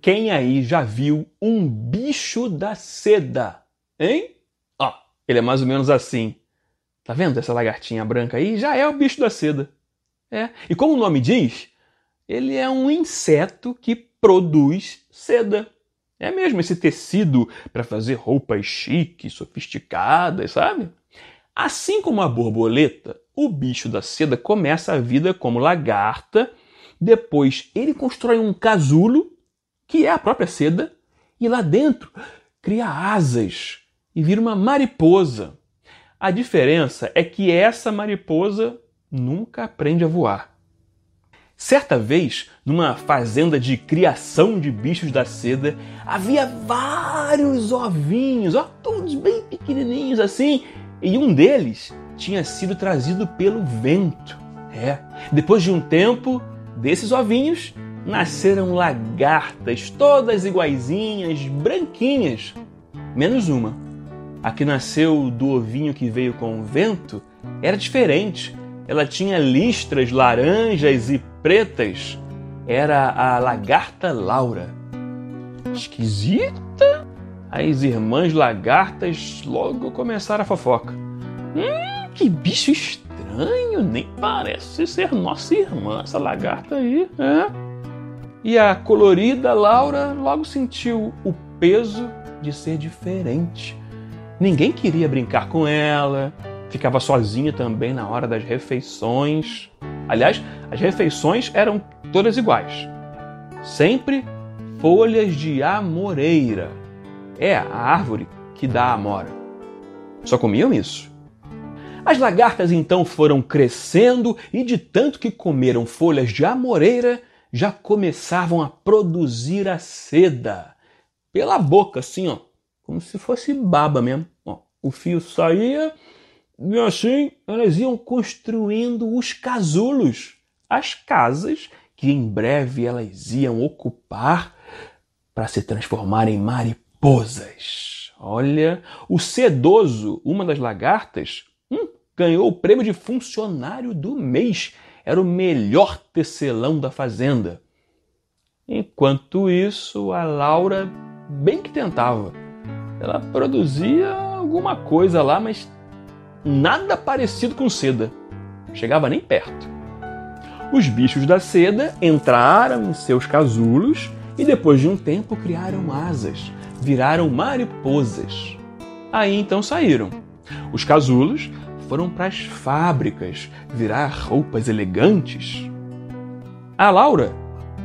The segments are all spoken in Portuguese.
Quem aí já viu um bicho da seda? Hein? Ó, ele é mais ou menos assim. Tá vendo essa lagartinha branca aí? Já é o bicho da seda. É. E como o nome diz, ele é um inseto que produz seda. É mesmo esse tecido para fazer roupas chiques, sofisticadas, sabe? Assim como a borboleta, o bicho da seda começa a vida como lagarta, depois ele constrói um casulo, que é a própria seda, e lá dentro cria asas e vira uma mariposa. A diferença é que essa mariposa nunca aprende a voar. Certa vez, numa fazenda de criação de bichos da seda, havia vários ovinhos, ó, todos bem pequenininhos assim, e um deles tinha sido trazido pelo vento. É, depois de um tempo, desses ovinhos nasceram lagartas, todas iguaizinhas, branquinhas, menos uma a que nasceu do ovinho que veio com o vento era diferente. Ela tinha listras laranjas e pretas. Era a lagarta Laura. Esquisita? As irmãs lagartas logo começaram a fofoca. Hum, que bicho estranho! Nem parece ser nossa irmã, essa lagarta aí. É. E a colorida Laura logo sentiu o peso de ser diferente. Ninguém queria brincar com ela, ficava sozinha também na hora das refeições. Aliás, as refeições eram todas iguais. Sempre folhas de amoreira. É a árvore que dá amora. Só comiam isso. As lagartas então foram crescendo e, de tanto que comeram folhas de amoreira, já começavam a produzir a seda. Pela boca, assim, ó como se fosse baba mesmo. Ó, o fio saía e assim elas iam construindo os casulos, as casas que em breve elas iam ocupar para se transformar em mariposas. Olha, o sedoso, uma das lagartas, hum, ganhou o prêmio de funcionário do mês. Era o melhor tecelão da fazenda. Enquanto isso, a Laura bem que tentava ela produzia alguma coisa lá, mas nada parecido com seda. Chegava nem perto. Os bichos da seda entraram em seus casulos e depois de um tempo criaram asas, viraram mariposas. Aí então saíram. Os casulos foram para as fábricas virar roupas elegantes. A Laura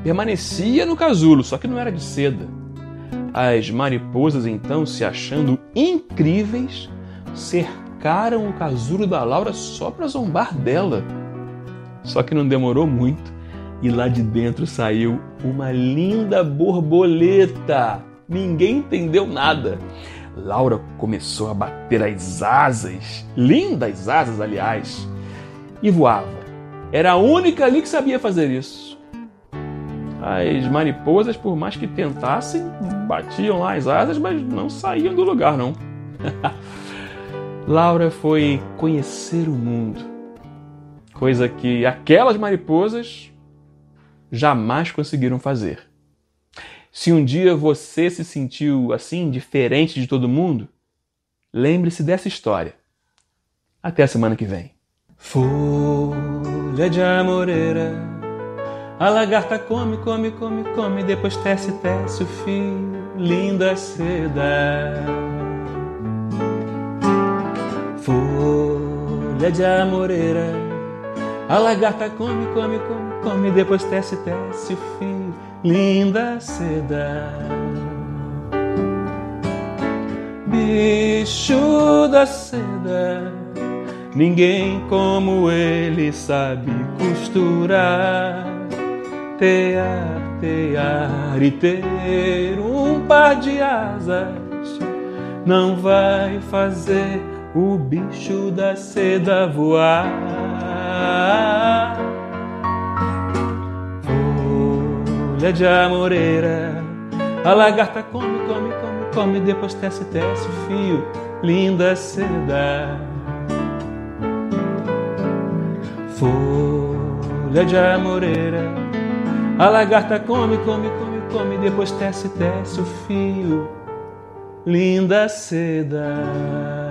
permanecia no casulo, só que não era de seda. As mariposas, então, se achando incríveis, cercaram o casulo da Laura só para zombar dela. Só que não demorou muito e lá de dentro saiu uma linda borboleta. Ninguém entendeu nada. Laura começou a bater as asas, lindas asas, aliás, e voava. Era a única ali que sabia fazer isso. As mariposas, por mais que tentassem, batiam lá as asas, mas não saíam do lugar, não. Laura foi conhecer o mundo, coisa que aquelas mariposas jamais conseguiram fazer. Se um dia você se sentiu assim, diferente de todo mundo, lembre-se dessa história. Até a semana que vem. Folha de amoreira a lagarta come, come, come, come, depois tece, tece o fio, linda seda. Folha de amoreira. A lagarta come, come, come, come, depois tece, tece o fio, linda seda. Bicho da seda. Ninguém como ele sabe costurar tear, tear e ter um par de asas não vai fazer o bicho da seda voar. De amoreira, a lagarta come, come, come, come, depois tece, tece o fio, linda seda. Folha de amoreira, a lagarta come, come, come, come, depois tece, tece o fio linda seda.